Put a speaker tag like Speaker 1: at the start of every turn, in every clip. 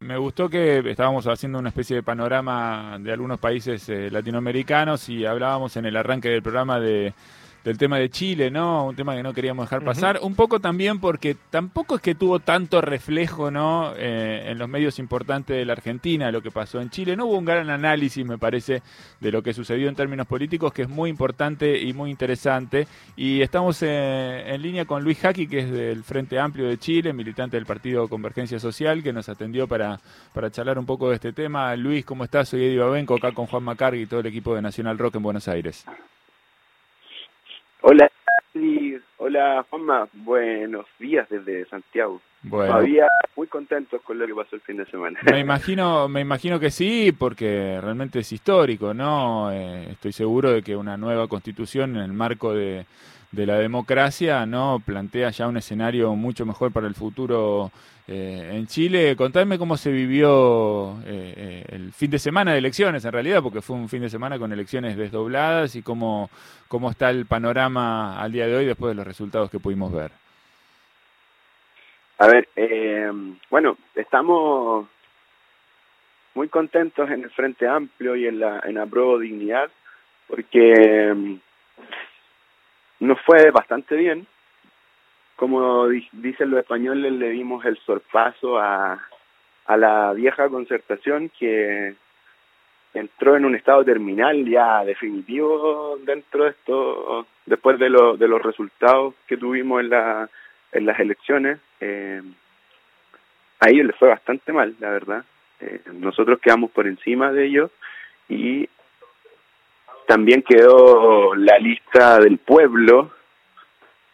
Speaker 1: Me gustó que estábamos haciendo una especie de panorama de algunos países eh, latinoamericanos y hablábamos en el arranque del programa de del tema de Chile, ¿no? Un tema que no queríamos dejar pasar. Un poco también porque tampoco es que tuvo tanto reflejo, ¿no? Eh, en los medios importantes de la Argentina, lo que pasó en Chile. No hubo un gran análisis, me parece, de lo que sucedió en términos políticos, que es muy importante y muy interesante. Y estamos eh, en línea con Luis Jaqui, que es del Frente Amplio de Chile, militante del Partido Convergencia Social, que nos atendió para, para charlar un poco de este tema. Luis, ¿cómo estás? Soy Eddie Babenco, acá con Juan Macargui y todo el equipo de Nacional Rock en Buenos Aires.
Speaker 2: Hola, hola Juanma, buenos días desde Santiago. Bueno. Todavía muy contentos con lo que pasó el fin de semana.
Speaker 1: Me imagino, me imagino que sí, porque realmente es histórico, ¿no? Eh, estoy seguro de que una nueva constitución en el marco de, de la democracia, ¿no? Plantea ya un escenario mucho mejor para el futuro eh, en Chile. Contadme cómo se vivió eh, eh, el fin de semana de elecciones, en realidad, porque fue un fin de semana con elecciones desdobladas y cómo, cómo está el panorama al día de hoy después de los resultados que pudimos ver.
Speaker 2: A ver, bueno, estamos muy contentos en el Frente Amplio y en la en Pro Dignidad, porque nos fue bastante bien. Como dicen los españoles, le dimos el sorpaso a, a la vieja concertación que entró en un estado terminal ya definitivo dentro de esto, después de, lo, de los resultados que tuvimos en, la, en las elecciones. Eh, a ellos les fue bastante mal, la verdad. Eh, nosotros quedamos por encima de ellos y también quedó la lista del pueblo,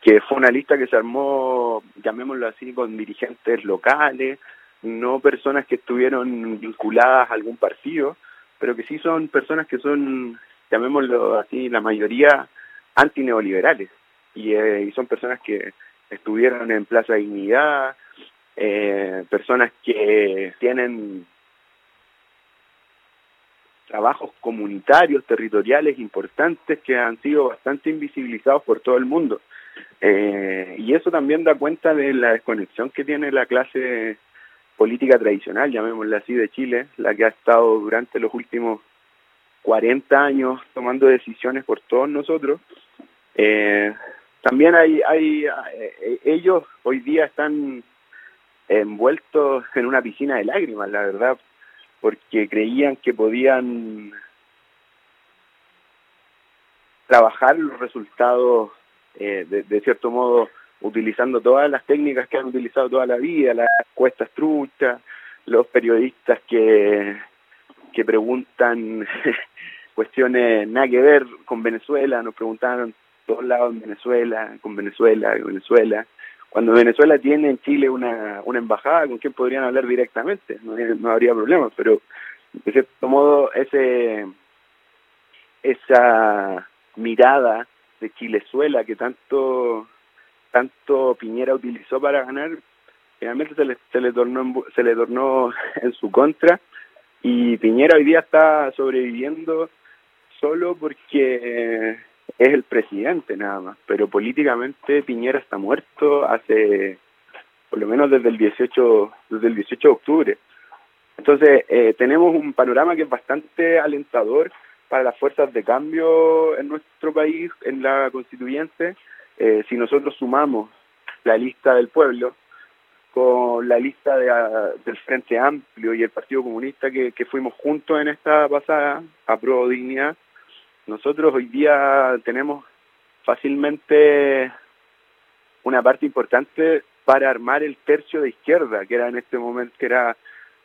Speaker 2: que fue una lista que se armó, llamémoslo así, con dirigentes locales, no personas que estuvieron vinculadas a algún partido, pero que sí son personas que son, llamémoslo así, la mayoría antineoliberales. Y, eh, y son personas que estuvieron en Plaza Dignidad, eh, personas que tienen trabajos comunitarios, territoriales importantes que han sido bastante invisibilizados por todo el mundo. Eh, y eso también da cuenta de la desconexión que tiene la clase política tradicional, llamémosla así, de Chile, la que ha estado durante los últimos 40 años tomando decisiones por todos nosotros. Eh, también hay, hay eh, ellos hoy día están envueltos en una piscina de lágrimas, la verdad, porque creían que podían trabajar los resultados eh, de, cierto modo utilizando todas las técnicas que han utilizado toda la vida, las cuestas truchas, los periodistas que, que preguntan cuestiones nada que ver con Venezuela, nos preguntaron todos lados en Venezuela, con Venezuela, Venezuela, cuando Venezuela tiene en Chile una, una embajada con quien podrían hablar directamente, no, no habría problemas, pero de cierto modo ese esa mirada de Chilezuela que tanto tanto Piñera utilizó para ganar, finalmente se le, se le tornó se le tornó en su contra. Y Piñera hoy día está sobreviviendo solo porque es el presidente nada más, pero políticamente Piñera está muerto hace por lo menos desde el 18 desde el 18 de octubre. Entonces, eh, tenemos un panorama que es bastante alentador para las fuerzas de cambio en nuestro país, en la constituyente. Eh, si nosotros sumamos la lista del pueblo con la lista de, del Frente Amplio y el Partido Comunista que, que fuimos juntos en esta pasada a Pro Dignidad, nosotros hoy día tenemos fácilmente una parte importante para armar el tercio de izquierda, que era en este momento, que era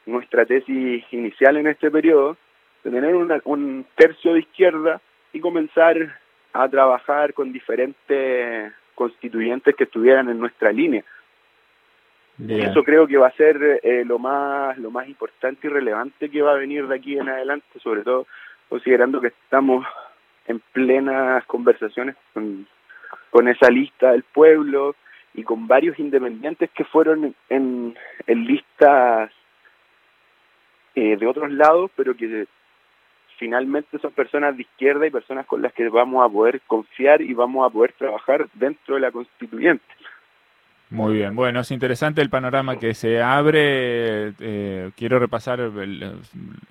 Speaker 2: nuestra tesis inicial en este periodo, de tener un tercio de izquierda y comenzar a trabajar con diferentes constituyentes que estuvieran en nuestra línea. Y eso creo que va a ser eh, lo más lo más importante y relevante que va a venir de aquí en adelante, sobre todo considerando que estamos en plenas conversaciones con, con esa lista del pueblo y con varios independientes que fueron en, en listas eh, de otros lados, pero que finalmente son personas de izquierda y personas con las que vamos a poder confiar y vamos a poder trabajar dentro de la constituyente.
Speaker 1: Muy bien, bueno, es interesante el panorama que se abre. Eh, quiero repasar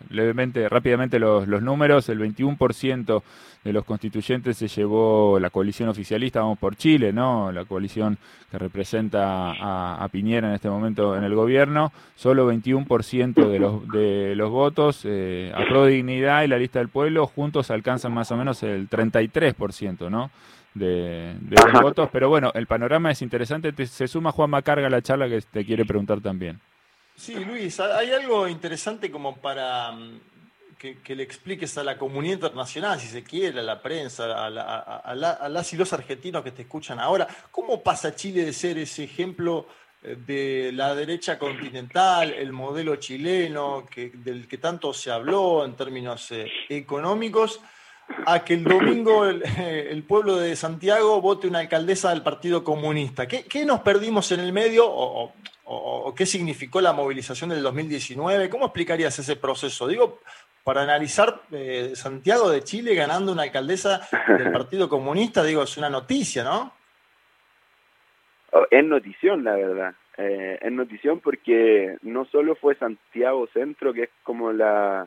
Speaker 1: levemente, rápidamente los, números. El 21% de los constituyentes se llevó la coalición oficialista, vamos por Chile, ¿no? La coalición que representa a, Piñera en este momento en el gobierno. Solo 21% de los, de los votos eh, a Pro Dignidad y la lista del pueblo juntos alcanzan más o menos el 33%, ¿no? De, los votos. Pero bueno, el panorama es interesante. se suma Juan Macarga a la charla que te quiere preguntar también.
Speaker 3: Sí, Luis, hay algo interesante como para mm, que, le expliques a la comunidad internacional, si se quiere, a la prensa, a, las y los argentinos que te escuchan ahora. ¿Cómo pasa Chile de ser ese ejemplo eh, de la derecha continental, el modelo chileno que, del que tanto se habló en términos eh, económicos? A que el domingo el, pueblo de Santiago vote una alcaldesa del Partido Comunista. ¿Qué, nos perdimos en el medio o, qué significó la movilización del 2019? ¿Cómo explicarías ese proceso? Digo, para analizar eh, Santiago de Chile ganando una alcaldesa del Partido Comunista, digo, es una noticia, ¿no?
Speaker 2: Oh, es notición, la verdad. Eh, es notición porque no solo fue Santiago Centro, que es como la...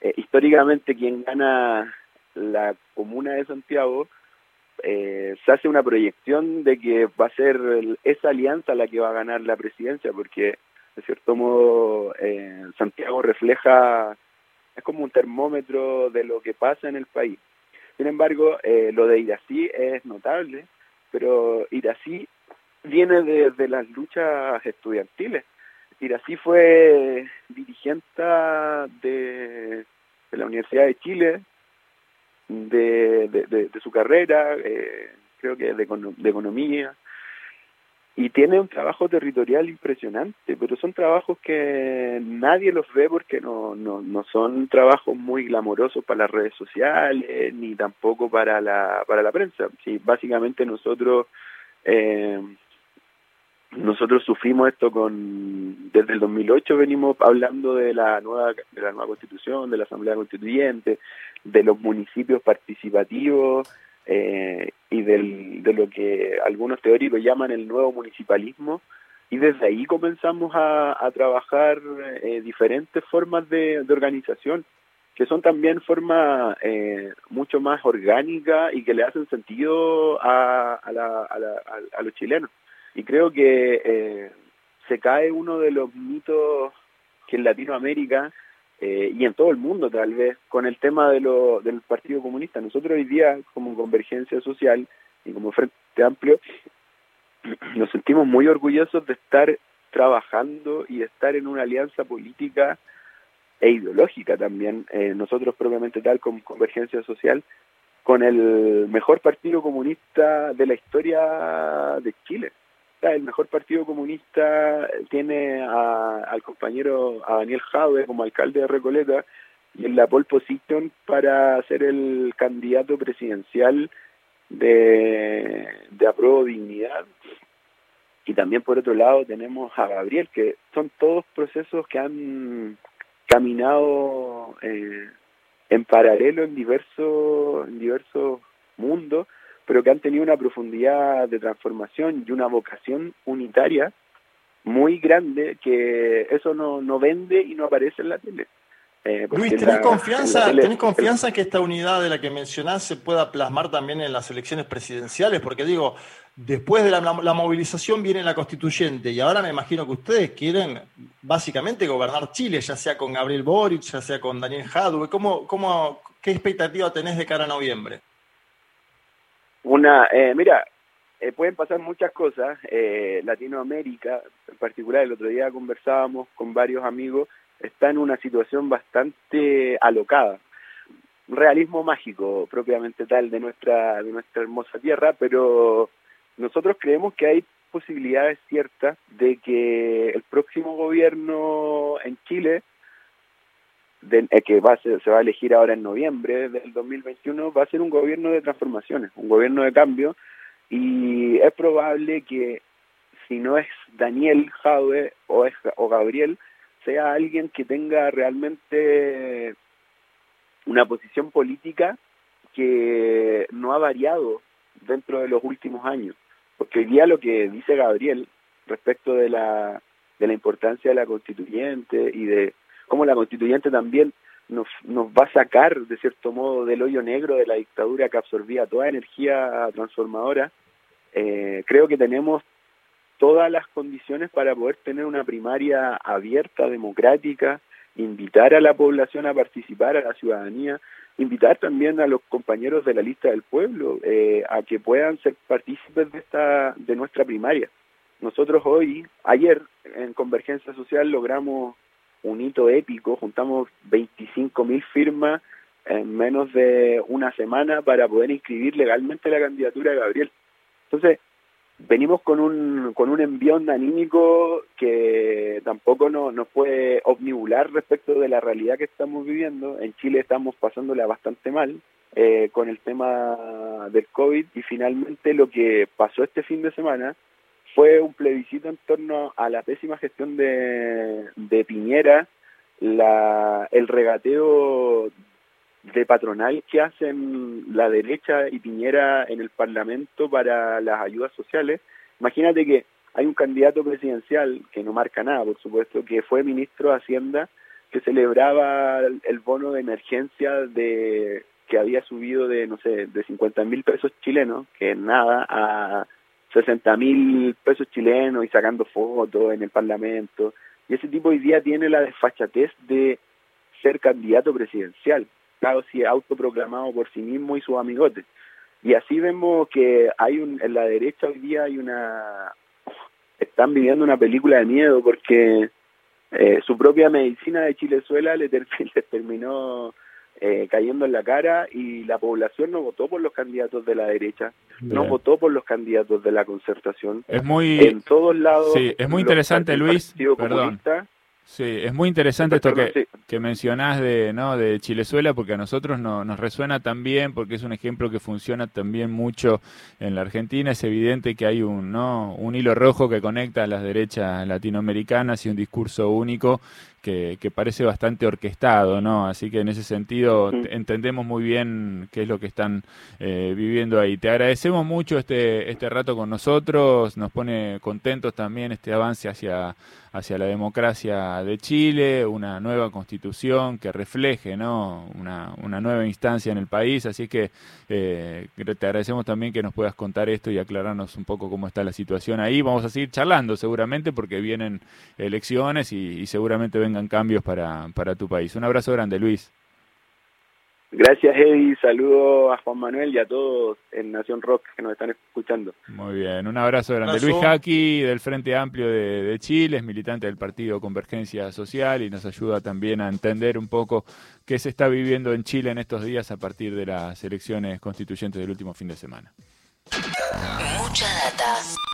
Speaker 2: Eh, históricamente quien gana la comuna de Santiago eh, se hace una proyección de que va a ser esa alianza la que va a ganar la presidencia, porque de cierto modo eh, Santiago refleja, es como un termómetro de lo que pasa en el país. Sin embargo, eh, lo de Irací es notable, pero Irací viene de, las luchas estudiantiles. Irací fue dirigente de, de la Universidad de Chile de, su carrera, eh, creo que de, de economía, y tiene un trabajo territorial impresionante, pero son trabajos que nadie los ve porque no, no, no son trabajos muy glamorosos para las redes sociales, ni tampoco para la, para la prensa. Sí, básicamente nosotros eh, nosotros sufrimos esto con desde el 2008 venimos hablando de la nueva de la nueva constitución de la asamblea constituyente de los municipios participativos eh, y del, de lo que algunos teóricos llaman el nuevo municipalismo y desde ahí comenzamos a, trabajar eh, diferentes formas de, organización que son también formas eh, mucho más orgánicas y que le hacen sentido a, a, la, a, la, a los chilenos y creo que eh, se cae uno de los mitos que en Latinoamérica eh, y en todo el mundo tal vez con el tema de lo, del Partido Comunista. Nosotros hoy día como Convergencia Social y como Frente Amplio nos sentimos muy orgullosos de estar trabajando y de estar en una alianza política e ideológica también, eh, nosotros propiamente tal como Convergencia Social, con el mejor partido comunista de la historia de Chile el mejor partido comunista tiene al compañero, a Daniel Jaude como alcalde de Recoleta y en la pole position para ser el candidato presidencial de, de Apruebo Dignidad. Y también por otro lado tenemos a Gabriel, que son todos procesos que han caminado eh, en paralelo en diversos, en diversos mundos pero que han tenido una profundidad de transformación y una vocación unitaria muy grande que eso no, no vende y no aparece en la tele.
Speaker 3: Eh, Luis, ¿tenés, confianza, ¿tenés confianza en que esta unidad de la que mencionás se pueda plasmar también en las elecciones presidenciales? Porque digo, después de la, movilización viene la constituyente y ahora me imagino que ustedes quieren básicamente gobernar Chile, ya sea con Gabriel Boric, ya sea con Daniel Jadwe. ¿Cómo, cómo, ¿Qué expectativa tenés de cara a noviembre?
Speaker 2: Una, eh, mira, eh, pueden pasar muchas cosas. Eh, Latinoamérica, en particular, el otro día conversábamos con varios amigos, está en una situación bastante alocada. Realismo mágico, propiamente tal, de nuestra, de nuestra hermosa tierra, pero nosotros creemos que hay posibilidades ciertas de que el próximo gobierno en Chile eh, que va se va a elegir ahora en noviembre del 2021, va a ser un gobierno de transformaciones, un gobierno de cambio, y es probable que si no es Daniel Jaude o, es, o Gabriel, sea alguien que tenga realmente una posición política que no ha variado dentro de los últimos años. Porque hoy día lo que dice Gabriel respecto de la, de la importancia de la constituyente y de cómo la constituyente también nos, nos va a sacar, de cierto modo, del hoyo negro de la dictadura que absorbía toda energía transformadora, eh, creo que tenemos todas las condiciones para poder tener una primaria abierta, democrática, invitar a la población a participar, a la ciudadanía, invitar también a los compañeros de la lista del pueblo eh, a que puedan ser partícipes de esta de nuestra primaria. Nosotros hoy, ayer en Convergencia Social logramos un hito épico, juntamos 25 mil firmas en menos de una semana para poder inscribir legalmente la candidatura de Gabriel. Entonces, venimos con un, con un envión anímico que tampoco nos, nos puede obnubilar respecto de la realidad que estamos viviendo. En Chile estamos pasándola bastante mal eh, con el tema del COVID y finalmente lo que pasó este fin de semana fue un plebiscito en torno a la pésima gestión de, de Piñera, la, el regateo de patronal que hacen la derecha y Piñera en el Parlamento para las ayudas sociales. Imagínate que hay un candidato presidencial que no marca nada, por supuesto, que fue ministro de Hacienda, que celebraba el bono de emergencia de que había subido de, no sé, de 50 mil pesos chilenos, que es nada, a 60 mil pesos chilenos y sacando fotos en el Parlamento. Y ese tipo hoy día tiene la desfachatez de ser candidato presidencial, claro, si autoproclamado por sí mismo y sus amigotes. Y así vemos que hay un, en la derecha hoy día hay una... Están viviendo una película de miedo porque eh, su propia medicina de Chilezuela le, ter le terminó eh, cayendo en la cara y la población no votó por los candidatos de la derecha, no votó por los candidatos de la concertación.
Speaker 1: Es muy
Speaker 2: en todos lados.
Speaker 1: Sí, es muy interesante, Luis. Perdón. Sí, es muy interesante esto que, que mencionás de, ¿no? de Chilezuela, porque a nosotros no, nos resuena también, porque es un ejemplo que funciona también mucho en la Argentina. Es evidente que hay un, ¿no? un hilo rojo que conecta a las derechas latinoamericanas y un discurso único que, que, parece bastante orquestado, ¿no? Así que en ese sentido entendemos muy bien qué es lo que están eh, viviendo ahí. Te agradecemos mucho este, este rato con nosotros, nos pone contentos también este avance hacia, hacia la democracia de Chile, una nueva constitución que refleje, ¿no? Una, una nueva instancia en el país, así que eh, te agradecemos también que nos puedas contar esto y aclararnos un poco cómo está la situación ahí. Vamos a seguir charlando seguramente porque vienen elecciones y, y seguramente vengan cambios para, para tu país. Un abrazo grande, Luis.
Speaker 2: Gracias, Eddie. Saludo a Juan Manuel y a todos en Nación Rock que nos están escuchando.
Speaker 1: Muy bien, un abrazo grande. Luis Jaqui, del Frente Amplio de, de, Chile, es militante del Partido Convergencia Social y nos ayuda también a entender un poco qué se está viviendo en Chile en estos días a partir de las elecciones constituyentes del último fin de semana. Mucha data.